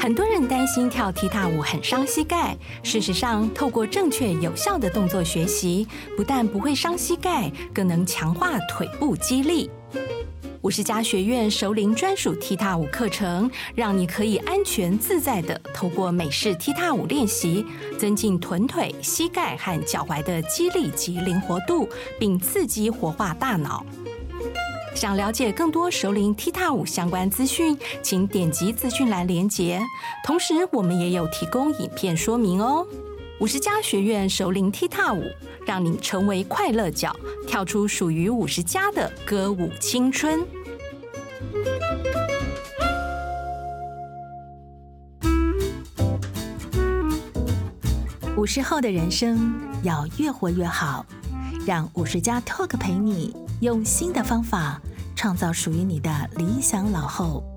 很多人担心跳踢踏舞很伤膝盖，事实上，透过正确有效的动作学习，不但不会伤膝盖，更能强化腿部肌力。五十家学院熟龄专属踢踏舞课程，让你可以安全自在地透过美式踢踏舞练习，增进臀腿、膝盖和脚踝的肌力及灵活度，并刺激活化大脑。想了解更多熟龄踢踏舞相关资讯，请点击资讯栏连接。同时，我们也有提供影片说明哦。五十加学院熟龄踢踏舞，让你成为快乐脚，跳出属于五十加的歌舞青春。五十后的人生要越活越好，让五十加 Talk 陪你用新的方法创造属于你的理想老后。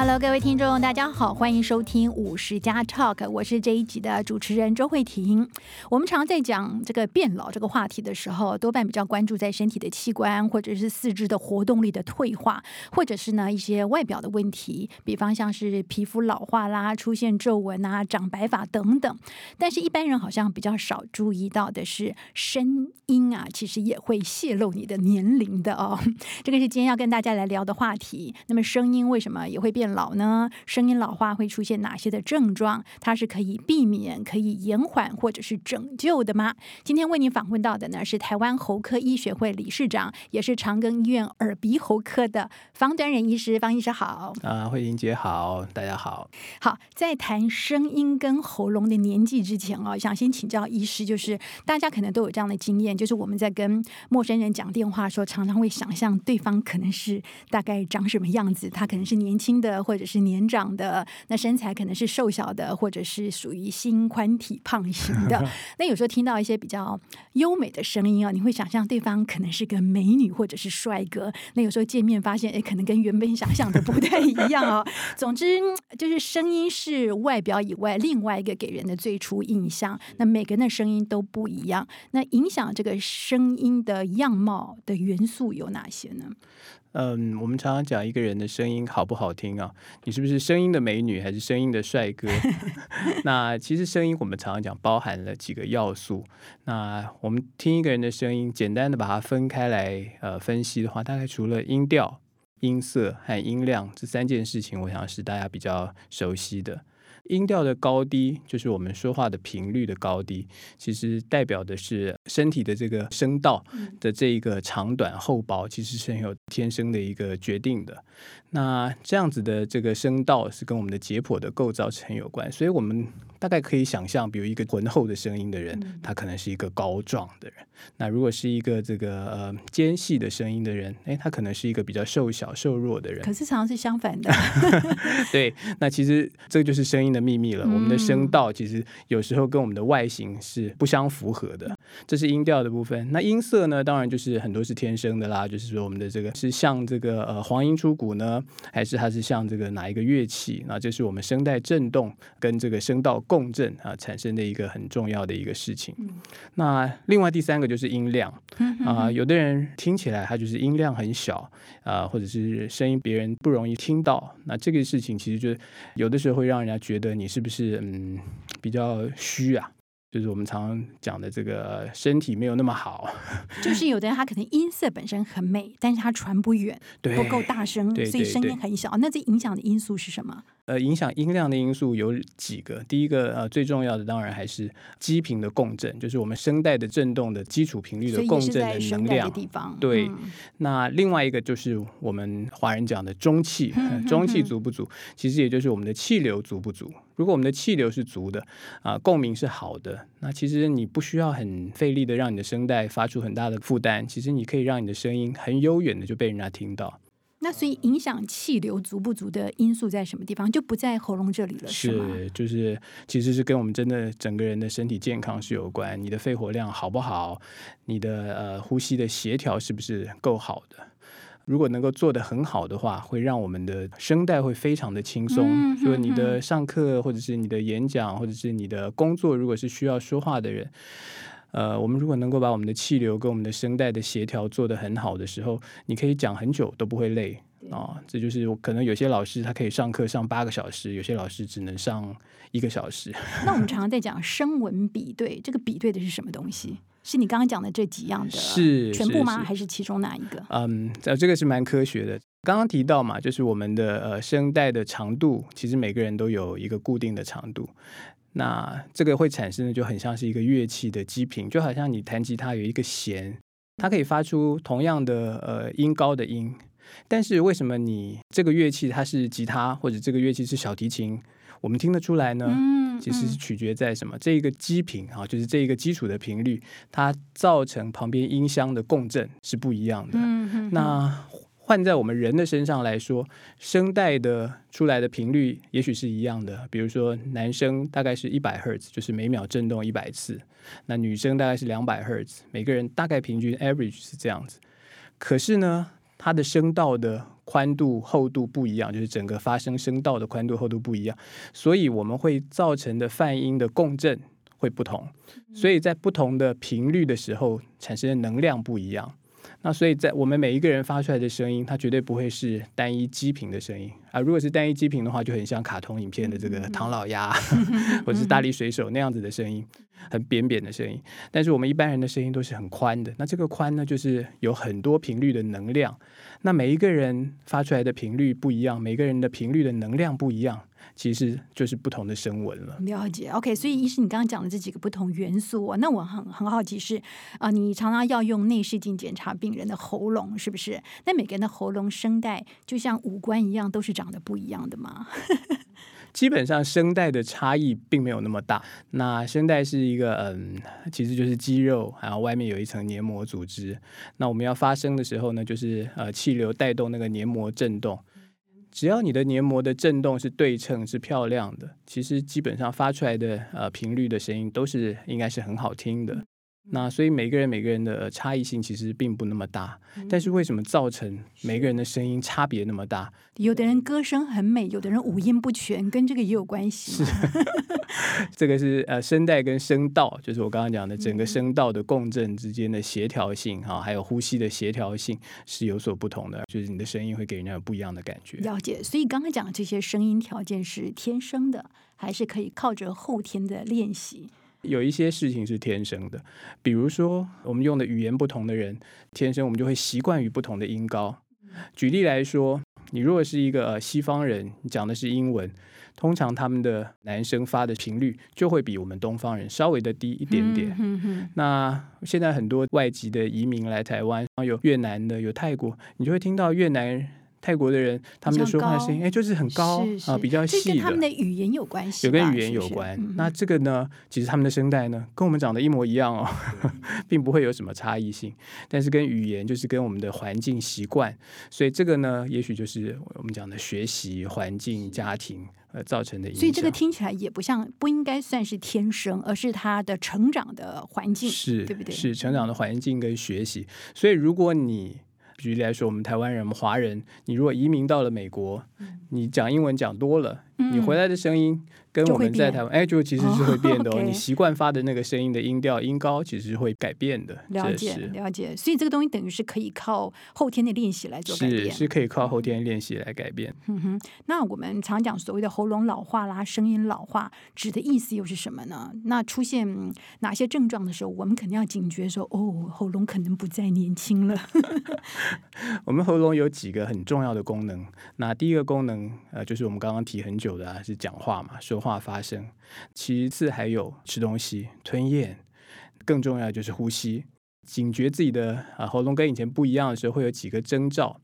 Hello，各位听众，大家好，欢迎收听五十加 Talk，我是这一集的主持人周慧婷。我们常在讲这个变老这个话题的时候，多半比较关注在身体的器官，或者是四肢的活动力的退化，或者是呢一些外表的问题，比方像是皮肤老化啦、出现皱纹啊、长白发等等。但是，一般人好像比较少注意到的是，声音啊，其实也会泄露你的年龄的哦。这个是今天要跟大家来聊的话题。那么，声音为什么也会变老？老呢？声音老化会出现哪些的症状？它是可以避免、可以延缓或者是拯救的吗？今天为您访问到的呢是台湾喉科医学会理事长，也是长庚医院耳鼻喉科的方端仁医师。方医师好，啊，慧玲姐好，大家好。好，在谈声音跟喉咙的年纪之前啊，想先请教医师，就是大家可能都有这样的经验，就是我们在跟陌生人讲电话的时候，常常会想象对方可能是大概长什么样子，他可能是年轻的。或者是年长的，那身材可能是瘦小的，或者是属于心宽体胖型的。那有时候听到一些比较优美的声音啊，你会想象对方可能是个美女或者是帅哥。那有时候见面发现，哎，可能跟原本想象的不太一样哦。总之，就是声音是外表以外另外一个给人的最初印象。那每个人的声音都不一样，那影响这个声音的样貌的元素有哪些呢？嗯，我们常常讲一个人的声音好不好听啊？你是不是声音的美女，还是声音的帅哥？那其实声音我们常常讲包含了几个要素。那我们听一个人的声音，简单的把它分开来呃分析的话，大概除了音调、音色和音量这三件事情，我想是大家比较熟悉的。音调的高低，就是我们说话的频率的高低，其实代表的是身体的这个声道的这一个长短厚薄，其实是很有天生的一个决定的。那这样子的这个声道是跟我们的解剖的构造是很有关，所以我们大概可以想象，比如一个浑厚的声音的人，他可能是一个高壮的人；那如果是一个这个呃尖细的声音的人，哎，他可能是一个比较瘦小瘦弱的人。可是常常是相反的。对，那其实这就是声音的秘密了。我们的声道其实有时候跟我们的外形是不相符合的，这是音调的部分。那音色呢，当然就是很多是天生的啦，就是说我们的这个是像这个呃黄莺出谷呢。还是它是像这个哪一个乐器？那这是我们声带振动跟这个声道共振啊产生的一个很重要的一个事情。嗯、那另外第三个就是音量啊、有的人听起来他就是音量很小啊、呃，或者是声音别人不容易听到。那这个事情其实就有的时候会让人家觉得你是不是嗯比较虚啊？就是我们常常讲的这个身体没有那么好，就是有的人他可能音色本身很美，但是他传不远，不够大声，所以声音很小。那这影响的因素是什么？呃，影响音量的因素有几个。第一个，呃，最重要的当然还是基频的共振，就是我们声带的振动的基础频率的共振的能量。地方对。嗯、那另外一个就是我们华人讲的中气，中气足不足？其实也就是我们的气流足不足。如果我们的气流是足的，啊、呃，共鸣是好的，那其实你不需要很费力的让你的声带发出很大的负担，其实你可以让你的声音很悠远的就被人家听到。那所以影响气流足不足的因素在什么地方？就不在喉咙这里了，是吗？是，就是其实是跟我们真的整个人的身体健康是有关。你的肺活量好不好？你的呃呼吸的协调是不是够好的？如果能够做得很好的话，会让我们的声带会非常的轻松。嗯、所以你的上课或者是你的演讲或者是你的工作，如果是需要说话的人。呃，我们如果能够把我们的气流跟我们的声带的协调做得很好的时候，你可以讲很久都不会累啊。这就是可能有些老师他可以上课上八个小时，有些老师只能上一个小时。那我们常常在讲声纹比对，这个比对的是什么东西？是你刚刚讲的这几样的，是全部吗？还是其中哪一个？嗯，这个是蛮科学的。刚刚提到嘛，就是我们的呃声带的长度，其实每个人都有一个固定的长度。那这个会产生的就很像是一个乐器的基频，就好像你弹吉他有一个弦，它可以发出同样的呃音高的音。但是为什么你这个乐器它是吉他，或者这个乐器是小提琴，我们听得出来呢？嗯，其实是取决在什么？这一个基频啊，就是这一个基础的频率，它造成旁边音箱的共振是不一样的。那换在我们人的身上来说，声带的出来的频率也许是一样的。比如说，男生大概是一百赫兹，就是每秒震动一百次；那女生大概是两百赫兹，每个人大概平均 average 是这样子。可是呢，它的声道的宽度、厚度不一样，就是整个发声声道的宽度、厚度不一样，所以我们会造成的泛音的共振会不同。所以在不同的频率的时候，产生的能量不一样。那所以在我们每一个人发出来的声音，它绝对不会是单一基频的声音啊。如果是单一基频的话，就很像卡通影片的这个唐老鸭 或者是大力水手那样子的声音，很扁扁的声音。但是我们一般人的声音都是很宽的。那这个宽呢，就是有很多频率的能量。那每一个人发出来的频率不一样，每个人的频率的能量不一样。其实就是不同的声纹了。了解，OK。所以，医师，你刚刚讲的这几个不同元素，那我很很好奇是啊、呃，你常常要用内视镜检查病人的喉咙，是不是？那每个人的喉咙声带就像五官一样，都是长得不一样的吗？基本上声带的差异并没有那么大。那声带是一个嗯，其实就是肌肉，然后外面有一层黏膜组织。那我们要发声的时候呢，就是呃气流带动那个黏膜震动。只要你的黏膜的震动是对称、是漂亮的，其实基本上发出来的呃频率的声音都是应该是很好听的。那所以每个人每个人的差异性其实并不那么大，但是为什么造成每个人的声音差别那么大？有的人歌声很美，有的人五音不全，跟这个也有关系。是，这个是呃声带跟声道，就是我刚刚讲的整个声道的共振之间的协调性哈，还有呼吸的协调性是有所不同的，就是你的声音会给人家有不一样的感觉。了解，所以刚刚讲的这些声音条件是天生的，还是可以靠着后天的练习？有一些事情是天生的，比如说我们用的语言不同的人，天生我们就会习惯于不同的音高。举例来说，你如果是一个西方人，你讲的是英文，通常他们的男生发的频率就会比我们东方人稍微的低一点点。嗯嗯、那现在很多外籍的移民来台湾，有越南的，有泰国，你就会听到越南。泰国的人，他们的说话声音，哎，就是很高啊，比较细的。跟他们的语言有关系，有跟语言有关。是是那这个呢，其实他们的声带呢，跟我们长得一模一样哦，并不会有什么差异性。但是跟语言，就是跟我们的环境习惯，所以这个呢，也许就是我们讲的学习环境、家庭呃造成的影响。所以这个听起来也不像，不应该算是天生，而是他的成长的环境，是对不对？是成长的环境跟学习。所以如果你举例来说，我们台湾人、我们华人，你如果移民到了美国，你讲英文讲多了，你回来的声音。跟我们在台湾，哎，就其实是会变的哦。Oh, okay. 你习惯发的那个声音的音调、音高，其实是会改变的。了解，了解。所以这个东西等于是可以靠后天的练习来做改变。是，是可以靠后天练习来改变。嗯哼。那我们常讲所谓的喉咙老化啦、声音老化，指的意思又是什么呢？那出现哪些症状的时候，我们肯定要警觉说，哦，喉咙可能不再年轻了。我们喉咙有几个很重要的功能。那第一个功能，呃，就是我们刚刚提很久的啊，是讲话嘛，说话。话发生，其次还有吃东西、吞咽，更重要就是呼吸。警觉自己的啊喉咙跟以前不一样的时候，会有几个征兆。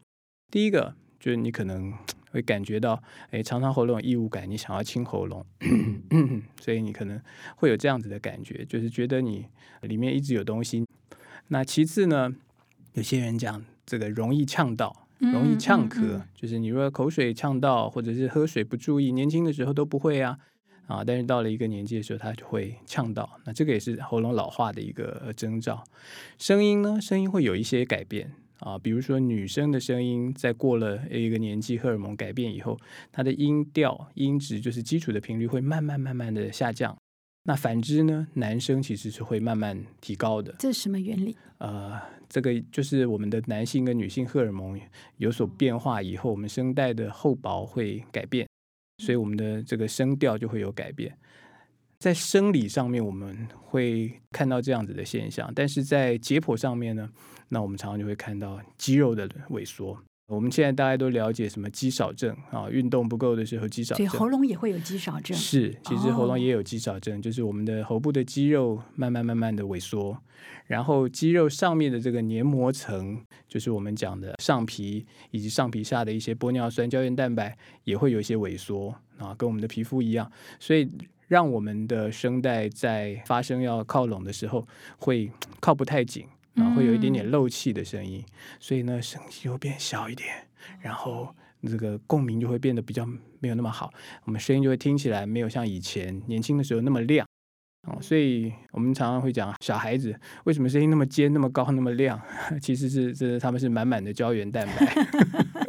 第一个就是你可能 会感觉到，哎，常常喉咙有异物感，你想要清喉咙，所以你可能会有这样子的感觉，就是觉得你里面一直有东西。那其次呢，有些人讲这个容易呛到。容易呛咳，嗯嗯嗯、就是你如果口水呛到，或者是喝水不注意，年轻的时候都不会啊，啊，但是到了一个年纪的时候，它就会呛到。那这个也是喉咙老化的一个征兆。声音呢，声音会有一些改变啊，比如说女生的声音在过了一个年纪，荷尔蒙改变以后，它的音调、音质就是基础的频率会慢慢慢慢的下降。那反之呢，男生其实是会慢慢提高的。这是什么原理？呃，这个就是我们的男性跟女性荷尔蒙有所变化以后，我们声带的厚薄会改变，所以我们的这个声调就会有改变。在生理上面，我们会看到这样子的现象，但是在解剖上面呢，那我们常常就会看到肌肉的萎缩。我们现在大家都了解什么肌少症啊，运动不够的时候肌少症，所以喉咙也会有肌少症。是，其实喉咙也有肌少症，哦、就是我们的喉部的肌肉慢慢慢慢的萎缩，然后肌肉上面的这个黏膜层，就是我们讲的上皮以及上皮下的一些玻尿酸、胶原蛋白也会有一些萎缩啊，跟我们的皮肤一样，所以。让我们的声带在发声要靠拢的时候，会靠不太紧，然后会有一点点漏气的声音，嗯、所以呢，声音就会变小一点，然后这个共鸣就会变得比较没有那么好，我们声音就会听起来没有像以前年轻的时候那么亮哦。所以我们常常会讲，小孩子为什么声音那么尖、那么高、那么亮？其实是这他们是满满的胶原蛋白。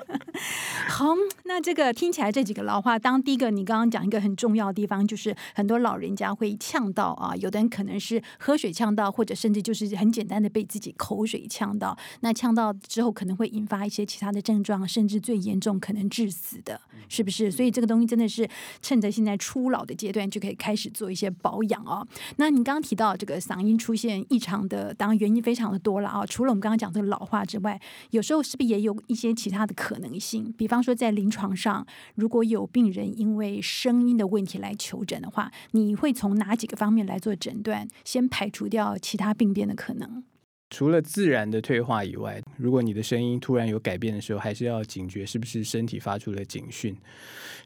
好，那这个听起来这几个老话，当第一个你刚刚讲一个很重要的地方，就是很多老人家会呛到啊，有的人可能是喝水呛到，或者甚至就是很简单的被自己口水呛到。那呛到之后可能会引发一些其他的症状，甚至最严重可能致死的，是不是？所以这个东西真的是趁着现在初老的阶段就可以开始做一些保养哦。那你刚刚提到这个嗓音出现异常的，当然原因非常的多了啊。除了我们刚刚讲这个老化之外，有时候是不是也有一些其他的可能性？比方说。在临床上，如果有病人因为声音的问题来求诊的话，你会从哪几个方面来做诊断？先排除掉其他病变的可能。除了自然的退化以外，如果你的声音突然有改变的时候，还是要警觉是不是身体发出了警讯。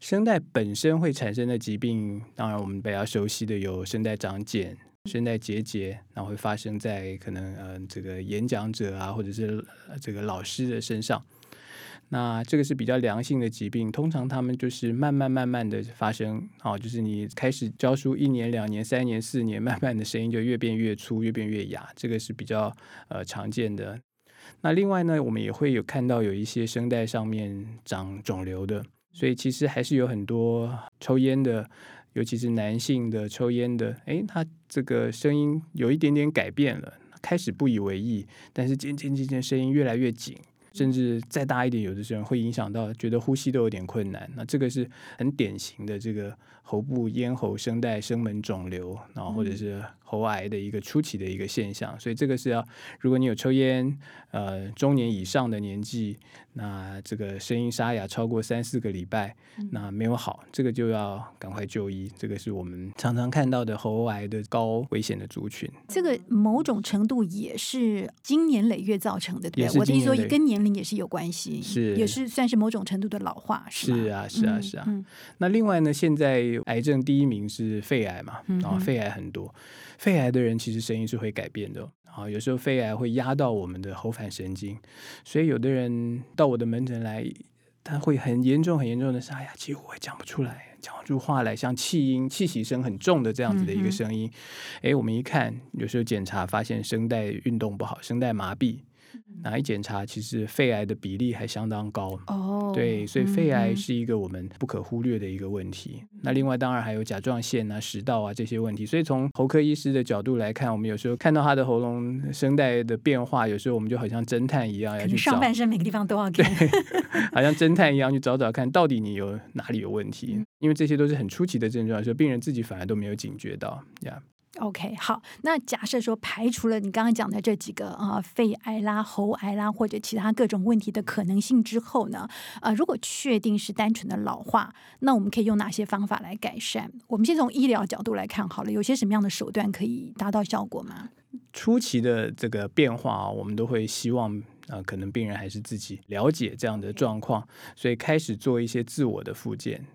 声带本身会产生的疾病，当然我们比较熟悉的有声带长茧、声带结节，然后会发生在可能呃这个演讲者啊，或者是这个老师的身上。那这个是比较良性的疾病，通常他们就是慢慢慢慢的发生，哦，就是你开始教书一年、两年、三年、四年，慢慢的声音就越变越粗，越变越哑，这个是比较呃常见的。那另外呢，我们也会有看到有一些声带上面长肿瘤的，所以其实还是有很多抽烟的，尤其是男性的抽烟的，诶，他这个声音有一点点改变了，开始不以为意，但是渐渐渐渐声音越来越紧。甚至再大一点，有的时候会影响到，觉得呼吸都有点困难。那这个是很典型的这个喉部咽喉声带声门肿瘤，然后或者是喉癌的一个初期的一个现象。所以这个是要，如果你有抽烟，呃，中年以上的年纪，那这个声音沙哑超过三四个礼拜，那没有好，这个就要赶快就医。这个是我们常常看到的喉癌的高危险的族群。这个某种程度也是经年累月造成的，对不对？我听说跟年龄也是有关系，是也是算是某种程度的老化，是是啊，是啊，是啊。嗯嗯、那另外呢，现在癌症第一名是肺癌嘛，然后肺癌很多，肺癌的人其实声音是会改变的啊。有时候肺癌会压到我们的喉返神经，所以有的人到我的门诊来，他会很严重、很严重的沙哑，几乎会讲不出来，讲不出话来，像气音、气息声很重的这样子的一个声音。哎、嗯，我们一看，有时候检查发现声带运动不好，声带麻痹。哪一检查，其实肺癌的比例还相当高哦。Oh, 对，所以肺癌是一个我们不可忽略的一个问题。嗯、那另外当然还有甲状腺啊、食道啊这些问题。所以从喉科医师的角度来看，我们有时候看到他的喉咙声带的变化，有时候我们就好像侦探一样要去找上半身每个地方都要看，对，好像侦探一样去找找看到底你有哪里有问题。嗯、因为这些都是很初期的症状，所以病人自己反而都没有警觉到呀。Yeah OK，好，那假设说排除了你刚刚讲的这几个啊、呃，肺癌啦、喉癌啦，或者其他各种问题的可能性之后呢，呃，如果确定是单纯的老化，那我们可以用哪些方法来改善？我们先从医疗角度来看好了，有些什么样的手段可以达到效果吗？初期的这个变化啊，我们都会希望啊、呃，可能病人还是自己了解这样的状况，所以开始做一些自我的复健。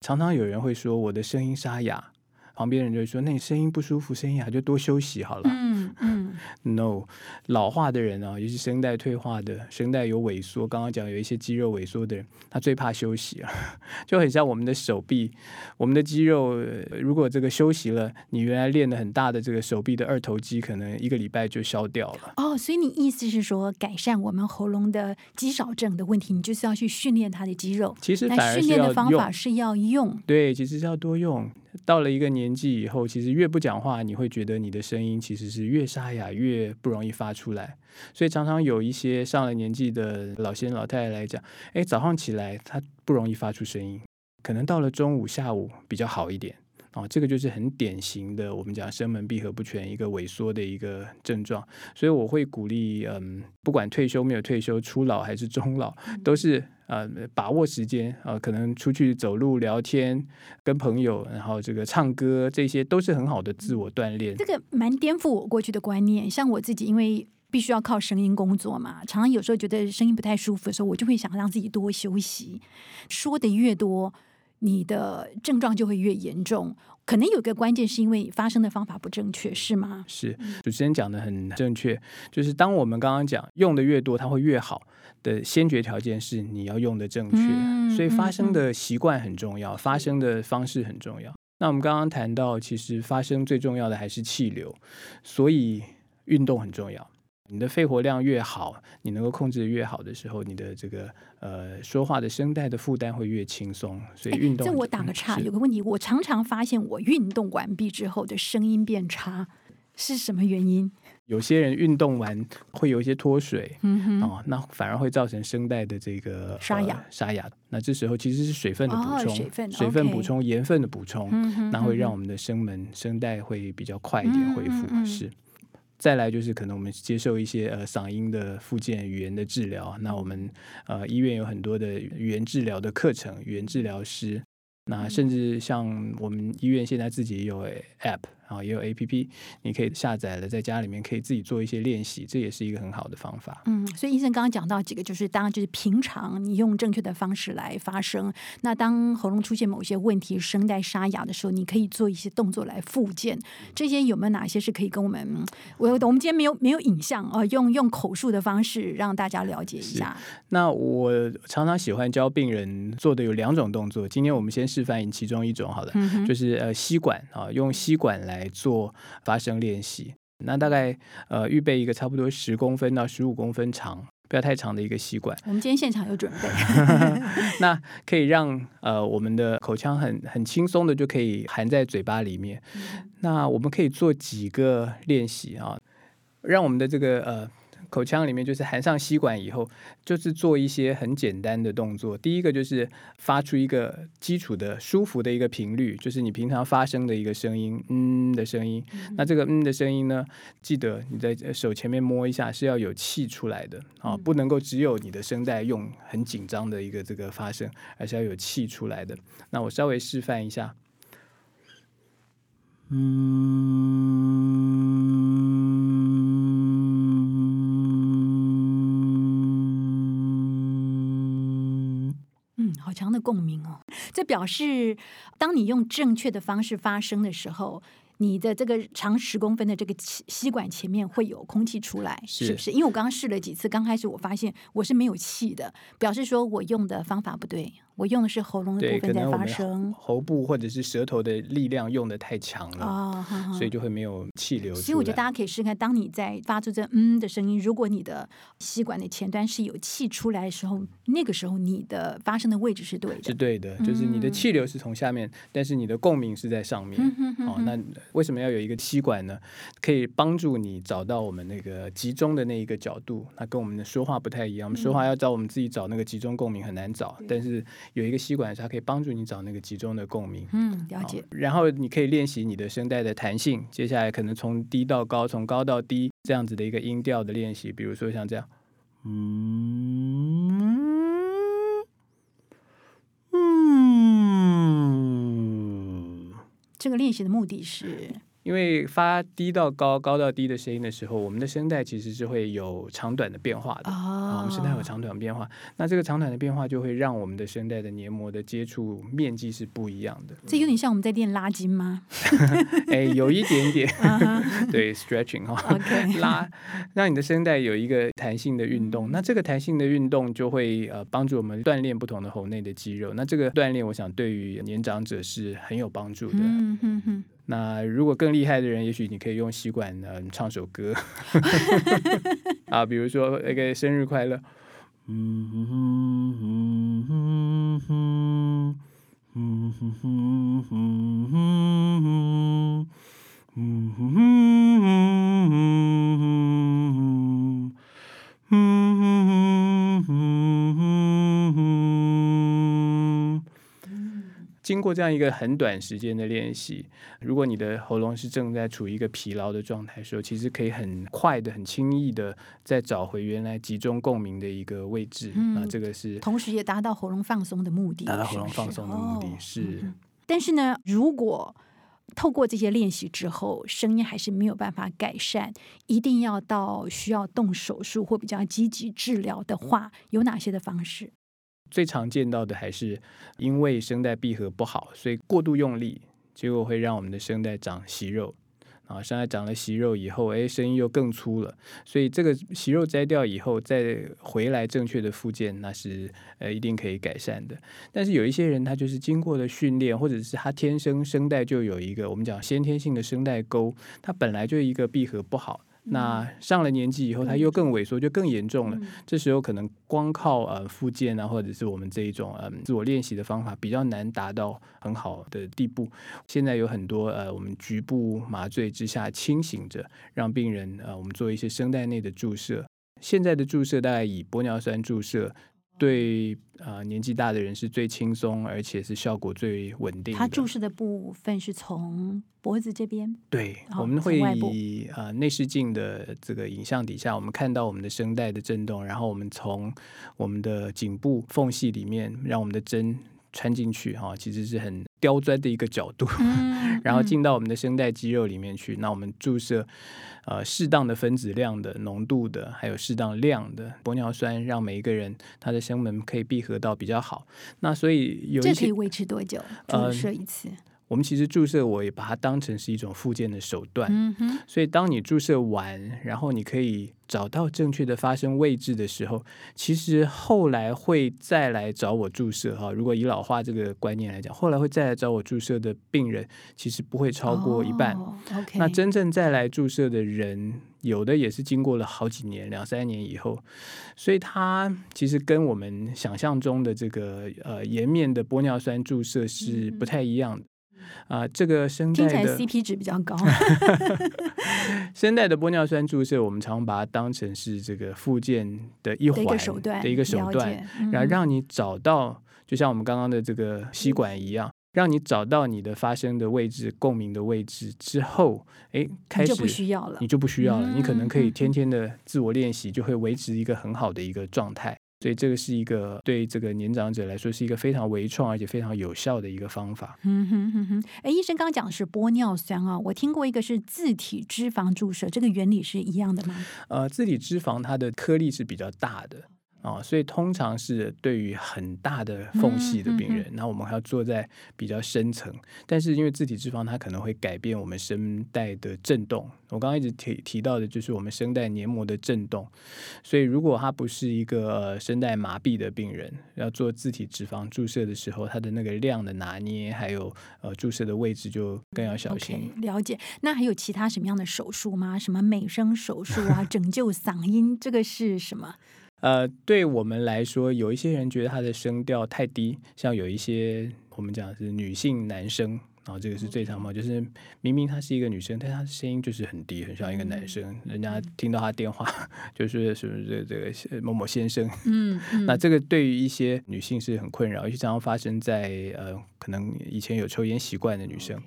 常常有人会说，我的声音沙哑。旁边人就会说：“那你声音不舒服，声音哑就多休息好了。嗯”嗯嗯，no，老化的人啊，尤其声带退化的，声带有萎缩，刚刚讲有一些肌肉萎缩的人，他最怕休息啊，就很像我们的手臂，我们的肌肉如果这个休息了，你原来练的很大的这个手臂的二头肌，可能一个礼拜就消掉了。哦，所以你意思是说，改善我们喉咙的肌少症的问题，你就是要去训练他的肌肉。其实反而训练的方法是要用，对，其实是要多用。到了一个年纪以后，其实越不讲话，你会觉得你的声音其实是越沙哑，越不容易发出来。所以常常有一些上了年纪的老先生、老太太来讲，哎，早上起来他不容易发出声音，可能到了中午、下午比较好一点。哦，这个就是很典型的我们讲生门闭合不全一个萎缩的一个症状，所以我会鼓励，嗯，不管退休没有退休，初老还是中老，都是呃把握时间啊，呃，可能出去走路、聊天、跟朋友，然后这个唱歌，这些都是很好的自我锻炼。这个蛮颠覆我过去的观念，像我自己，因为必须要靠声音工作嘛，常常有时候觉得声音不太舒服的时候，我就会想让自己多休息，说的越多。你的症状就会越严重，可能有个关键是因为发生的方法不正确，是吗？是，主持人讲的很正确，就是当我们刚刚讲用的越多，它会越好的先决条件是你要用的正确，嗯、所以发声的习惯很重要，嗯、发声的方式很重要。那我们刚刚谈到，其实发声最重要的还是气流，所以运动很重要。你的肺活量越好，你能够控制的越好的时候，你的这个呃说话的声带的负担会越轻松。所以运动，这我打个岔，有个问题，我常常发现我运动完毕之后的声音变差，是什么原因？有些人运动完会有一些脱水，嗯哼，哦，那反而会造成声带的这个沙哑，沙哑。那这时候其实是水分的补充，哦、水分，水分补充，盐、分的补充，那会让我们的声门、声带会比较快一点恢复，嗯、是。再来就是可能我们接受一些呃嗓音的附件语言的治疗，那我们呃医院有很多的语言治疗的课程，语言治疗师，那甚至像我们医院现在自己也有 App。啊，也有 A P P，你可以下载了，在家里面可以自己做一些练习，这也是一个很好的方法。嗯，所以医生刚刚讲到几个，就是当然就是平常你用正确的方式来发声，那当喉咙出现某些问题，声带沙哑的时候，你可以做一些动作来复健。这些有没有哪些是可以跟我们？我我们今天没有没有影像啊，用用口述的方式让大家了解一下。那我常常喜欢教病人做的有两种动作，今天我们先示范其中一种好了，嗯、就是呃吸管啊，用吸管来。来做发声练习，那大概呃预备一个差不多十公分到十五公分长，不要太长的一个吸管。我们今天现场有准备，那可以让呃我们的口腔很很轻松的就可以含在嘴巴里面。嗯、那我们可以做几个练习啊，让我们的这个呃。口腔里面就是含上吸管以后，就是做一些很简单的动作。第一个就是发出一个基础的舒服的一个频率，就是你平常发声的一个声音，嗯的声音。嗯、那这个嗯的声音呢，记得你在手前面摸一下，是要有气出来的啊，不能够只有你的声带用很紧张的一个这个发声，而是要有气出来的。那我稍微示范一下，嗯。强的共鸣哦！这表示，当你用正确的方式发声的时候，你的这个长十公分的这个吸吸管前面会有空气出来，是，是不是？因为我刚刚试了几次，刚开始我发现我是没有气的，表示说我用的方法不对。我用的是喉咙的部分在发声，喉部或者是舌头的力量用的太强了，所以就会没有气流。所以我觉得大家可以试试看，当你在发出这“嗯”的声音，如果你的吸管的前端是有气出来的时候，那个时候你的发声的位置是对的，是对的，就是你的气流是从下面，嗯、但是你的共鸣是在上面。嗯、哼哼哼哦，那为什么要有一个吸管呢？可以帮助你找到我们那个集中的那一个角度。那跟我们的说话不太一样，我们说话要找我们自己找那个集中共鸣很难找，嗯、但是有一个吸管上。它可以帮助你找那个集中的共鸣，嗯，了解。然后你可以练习你的声带的弹性，接下来可能从低到高，从高到低这样子的一个音调的练习，比如说像这样，嗯嗯，这个练习的目的是。因为发低到高、高到低的声音的时候，我们的声带其实是会有长短的变化的。哦，我们声带有长短变化，那这个长短的变化就会让我们的声带的黏膜的接触面积是不一样的。这有点像我们在练拉筋吗？哎，有一点点。对，stretching 哈。拉，让你的声带有一个弹性的运动。那这个弹性的运动就会呃帮助我们锻炼不同的喉内的肌肉。那这个锻炼，我想对于年长者是很有帮助的。嗯哼哼。那如果更厉害的人，也许你可以用吸管呢唱首歌，啊，比如说那个生日快乐，嗯哼哼哼哼哼哼哼哼哼哼哼哼哼哼。过这样一个很短时间的练习，如果你的喉咙是正在处于一个疲劳的状态的时候，其实可以很快的、很轻易的再找回原来集中共鸣的一个位置。嗯、那这个是同时也达到喉咙放松的目的，达到喉咙放松的目的是。是哦嗯、但是呢，如果透过这些练习之后，声音还是没有办法改善，一定要到需要动手术或比较积极治疗的话，有哪些的方式？最常见到的还是因为声带闭合不好，所以过度用力，结果会让我们的声带长息肉。啊，声带长了息肉以后，哎，声音又更粗了。所以这个息肉摘掉以后，再回来正确的复健，那是呃一定可以改善的。但是有一些人，他就是经过了训练，或者是他天生声带就有一个我们讲先天性的声带沟，他本来就一个闭合不好。那上了年纪以后，它又更萎缩，就更严重了。嗯、这时候可能光靠呃复健啊，或者是我们这一种呃自我练习的方法，比较难达到很好的地步。现在有很多呃，我们局部麻醉之下清醒着，让病人呃，我们做一些声带内的注射。现在的注射大概以玻尿酸注射。对啊、呃，年纪大的人是最轻松，而且是效果最稳定的。它注射的部分是从脖子这边。对，我们会以啊、呃、内视镜的这个影像底下，我们看到我们的声带的震动，然后我们从我们的颈部缝隙里面，让我们的针。穿进去哈，其实是很刁钻的一个角度，嗯、然后进到我们的声带肌肉里面去。嗯、那我们注射呃适当的分子量的浓度的，还有适当量的玻尿酸，让每一个人他的声门可以闭合到比较好。那所以有一些这可以维持多久？注射一次？呃我们其实注射，我也把它当成是一种复健的手段。所以，当你注射完，然后你可以找到正确的发生位置的时候，其实后来会再来找我注射哈。如果以老化这个观念来讲，后来会再来找我注射的病人，其实不会超过一半。那真正再来注射的人，有的也是经过了好几年、两三年以后，所以它其实跟我们想象中的这个呃颜面的玻尿酸注射是不太一样的。啊、呃，这个声带的 CP 值比较高。声带的玻尿酸注射，我们常把它当成是这个附件的一环的一个手段，的一个手段，嗯、然后让你找到，就像我们刚刚的这个吸管一样，让你找到你的发声的位置、共鸣的位置之后，哎，开始你就不需要了，你就不需要了，嗯、你可能可以天天的自我练习，就会维持一个很好的一个状态。所以这个是一个对这个年长者来说是一个非常微创而且非常有效的一个方法。嗯哼哼哼，哎，医生刚刚讲的是玻尿酸啊，我听过一个是自体脂肪注射，这个原理是一样的吗？呃，自体脂肪它的颗粒是比较大的。啊、哦，所以通常是对于很大的缝隙的病人，那、嗯嗯、我们还要做在比较深层。但是因为自体脂肪它可能会改变我们声带的震动，我刚刚一直提提到的就是我们声带黏膜的震动。所以如果他不是一个声带麻痹的病人，要做自体脂肪注射的时候，它的那个量的拿捏，还有呃注射的位置就更要小心。Okay, 了解。那还有其他什么样的手术吗？什么美声手术啊，拯救嗓音，这个是什么？呃，对我们来说，有一些人觉得他的声调太低，像有一些我们讲的是女性男生，然后这个是最常嘛，就是明明他是一个女生，但他的声音就是很低，很像一个男生，人家听到他电话 就是什么这这个某某先生，嗯，嗯，那这个对于一些女性是很困扰，尤其常常发生在呃可能以前有抽烟习惯的女生，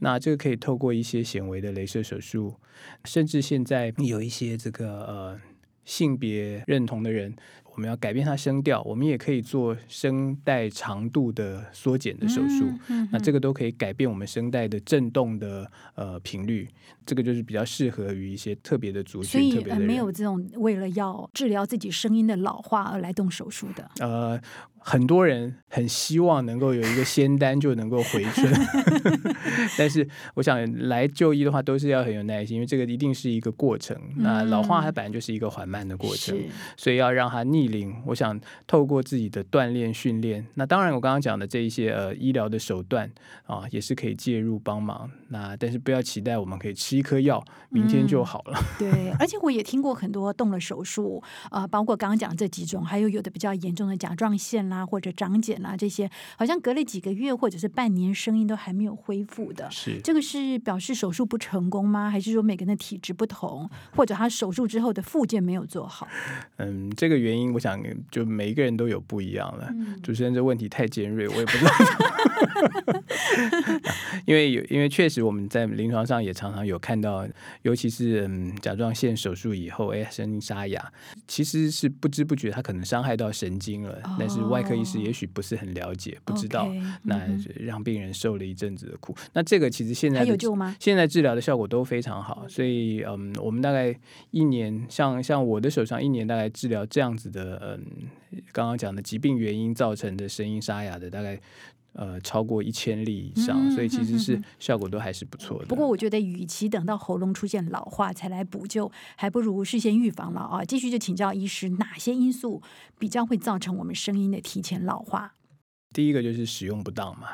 那这个可以透过一些显微的镭射手术，甚至现在有一些这个呃。性别认同的人，我们要改变他声调，我们也可以做声带长度的缩减的手术。嗯嗯、那这个都可以改变我们声带的震动的呃频率。这个就是比较适合于一些特别的族群。所以、呃、没有这种为了要治疗自己声音的老化而来动手术的。呃。很多人很希望能够有一个仙丹就能够回春，但是我想来就医的话都是要很有耐心，因为这个一定是一个过程。那老化它本来就是一个缓慢的过程，嗯、所以要让它逆龄，我想透过自己的锻炼训练。那当然，我刚刚讲的这一些呃医疗的手段啊，也是可以介入帮忙。那但是不要期待我们可以吃一颗药，明天就好了。嗯、对，而且我也听过很多动了手术啊、呃，包括刚刚讲的这几种，还有有的比较严重的甲状腺。啊，或者长茧啊，这些好像隔了几个月或者是半年，声音都还没有恢复的。是这个是表示手术不成功吗？还是说每个人的体质不同，或者他手术之后的复健没有做好？嗯，这个原因我想就每一个人都有不一样了。嗯、主持人这问题太尖锐，我也不知道。因为有，因为确实我们在临床上也常常有看到，尤其是嗯甲状腺手术以后，哎，声音沙哑，其实是不知不觉它可能伤害到神经了，哦、但是外科医师也许不是很了解，不知道，okay, 那让病人受了一阵子的苦。嗯、那这个其实现在有救吗？现在治疗的效果都非常好，所以嗯，我们大概一年，像像我的手上一年大概治疗这样子的，嗯，刚刚讲的疾病原因造成的声音沙哑的，大概。呃，超过一千例以上，所以其实是效果都还是不错的。不过，我觉得与其等到喉咙出现老化才来补救，还不如事先预防了啊！继续就请教医师，哪些因素比较会造成我们声音的提前老化？第一个就是使用不当嘛。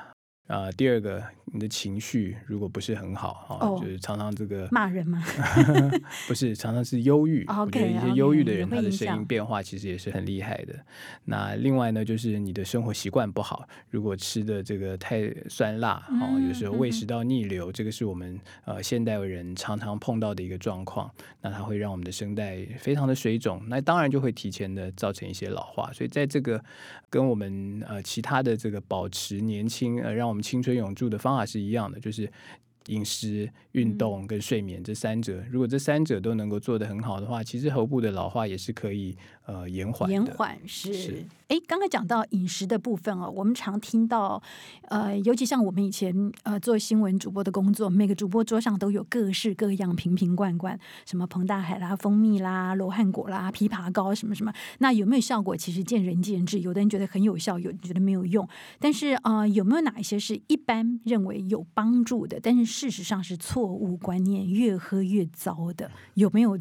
啊、呃，第二个，你的情绪如果不是很好哈，哦、就是常常这个骂人吗？不是，常常是忧郁。Okay, 我觉得一些忧郁的人，他的声音变化其实也是很厉害的。那另外呢，就是你的生活习惯不好，如果吃的这个太酸辣，哦，嗯、有时候胃食道逆流，嗯、这个是我们呃现代人常常碰到的一个状况。那它会让我们的声带非常的水肿，那当然就会提前的造成一些老化。所以在这个跟我们呃其他的这个保持年轻呃让我们青春永驻的方法是一样的，就是饮食、运动跟睡眠这三者。如果这三者都能够做得很好的话，其实喉部的老化也是可以呃延缓。延缓是。是哎，刚刚讲到饮食的部分哦，我们常听到，呃，尤其像我们以前呃做新闻主播的工作，每个主播桌上都有各式各样瓶瓶罐罐，什么彭大海啦、蜂蜜啦、罗汉果啦、枇杷膏什么什么。那有没有效果？其实见仁见智，有的人觉得很有效，有人觉得没有用。但是啊、呃，有没有哪一些是一般认为有帮助的，但是事实上是错误观念，越喝越糟的？有没有？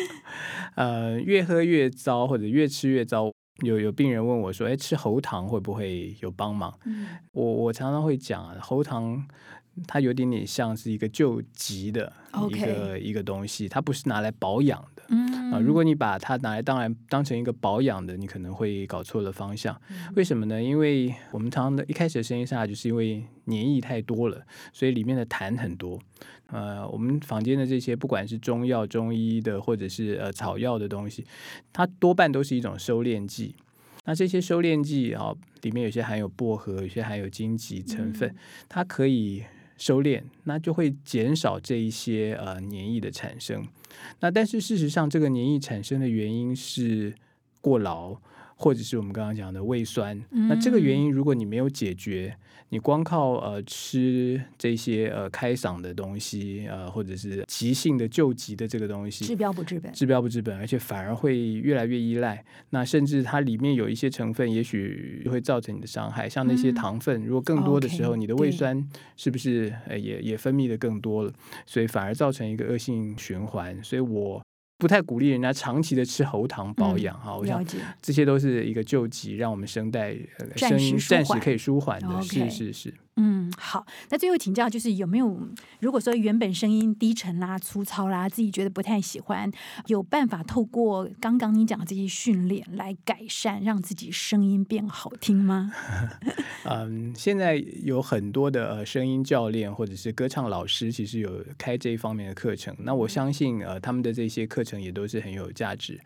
呃，越喝越糟，或者越吃越糟。有有病人问我说：“哎，吃喉糖会不会有帮忙？”嗯、我我常常会讲啊，喉糖它有点点像是一个救急的一个一个东西，它不是拿来保养的。嗯、啊，如果你把它拿来当然当成一个保养的，你可能会搞错了方向。嗯、为什么呢？因为我们常常的一开始的声音沙哑，就是因为粘液太多了，所以里面的痰很多。呃，我们房间的这些，不管是中药、中医的，或者是呃草药的东西，它多半都是一种收敛剂。那这些收敛剂啊，里面有些含有薄荷，有些含有荆棘成分，它可以收敛，那就会减少这一些呃黏液的产生。那但是事实上，这个黏液产生的原因是过劳。或者是我们刚刚讲的胃酸，嗯、那这个原因如果你没有解决，你光靠呃吃这些呃开嗓的东西呃，或者是急性的救急的这个东西，治标不治本，治标不治本，而且反而会越来越依赖。那甚至它里面有一些成分，也许会造成你的伤害，像那些糖分，嗯、如果更多的时候，okay, 你的胃酸是不是呃也也分泌的更多了？所以反而造成一个恶性循环。所以我。不太鼓励人家长期的吃喉糖保养哈，嗯、我想这些都是一个救急，让我们声带声音暂时可以舒缓的，是是是。嗯，好，那最后请教就是有没有，如果说原本声音低沉啦、粗糙啦，自己觉得不太喜欢，有办法透过刚刚你讲的这些训练来改善，让自己声音变好听吗？嗯，现在有很多的呃声音教练或者是歌唱老师，其实有开这一方面的课程。那我相信呃他们的这些课程也都是很有价值。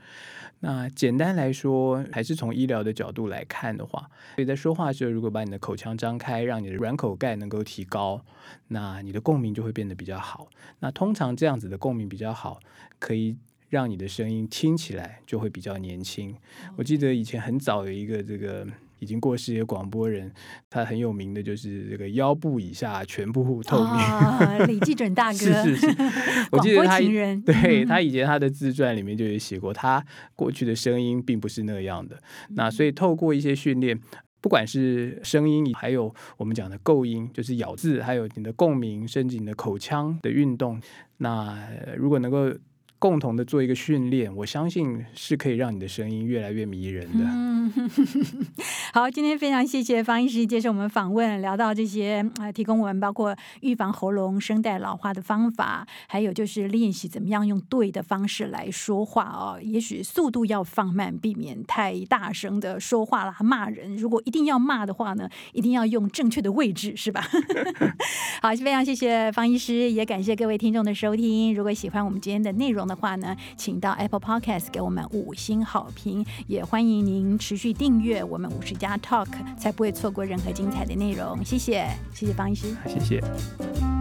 那简单来说，还是从医疗的角度来看的话，所以在说话的时候，如果把你的口腔张开，让你的软口盖能够提高，那你的共鸣就会变得比较好。那通常这样子的共鸣比较好，可以让你的声音听起来就会比较年轻。我记得以前很早有一个这个。已经过世的广播人，他很有名的就是这个腰部以下全部透明。哦、李济准大哥是是 是，我记得他人对他以前他的自传里面就有写过，他过去的声音并不是那样的。嗯、那所以透过一些训练，不管是声音，还有我们讲的构音，就是咬字，还有你的共鸣，甚至你的口腔的运动，那如果能够。共同的做一个训练，我相信是可以让你的声音越来越迷人的。嗯，好，今天非常谢谢方医师接受我们访问，聊到这些啊，提供我们包括预防喉咙声带老化的方法，还有就是练习怎么样用对的方式来说话哦。也许速度要放慢，避免太大声的说话啦，骂人。如果一定要骂的话呢，一定要用正确的位置，是吧？好，非常谢谢方医师，也感谢各位听众的收听。如果喜欢我们今天的内容。的话呢，请到 Apple Podcast 给我们五星好评，也欢迎您持续订阅我们五十加 Talk，才不会错过任何精彩的内容。谢谢，谢谢方医师，谢谢。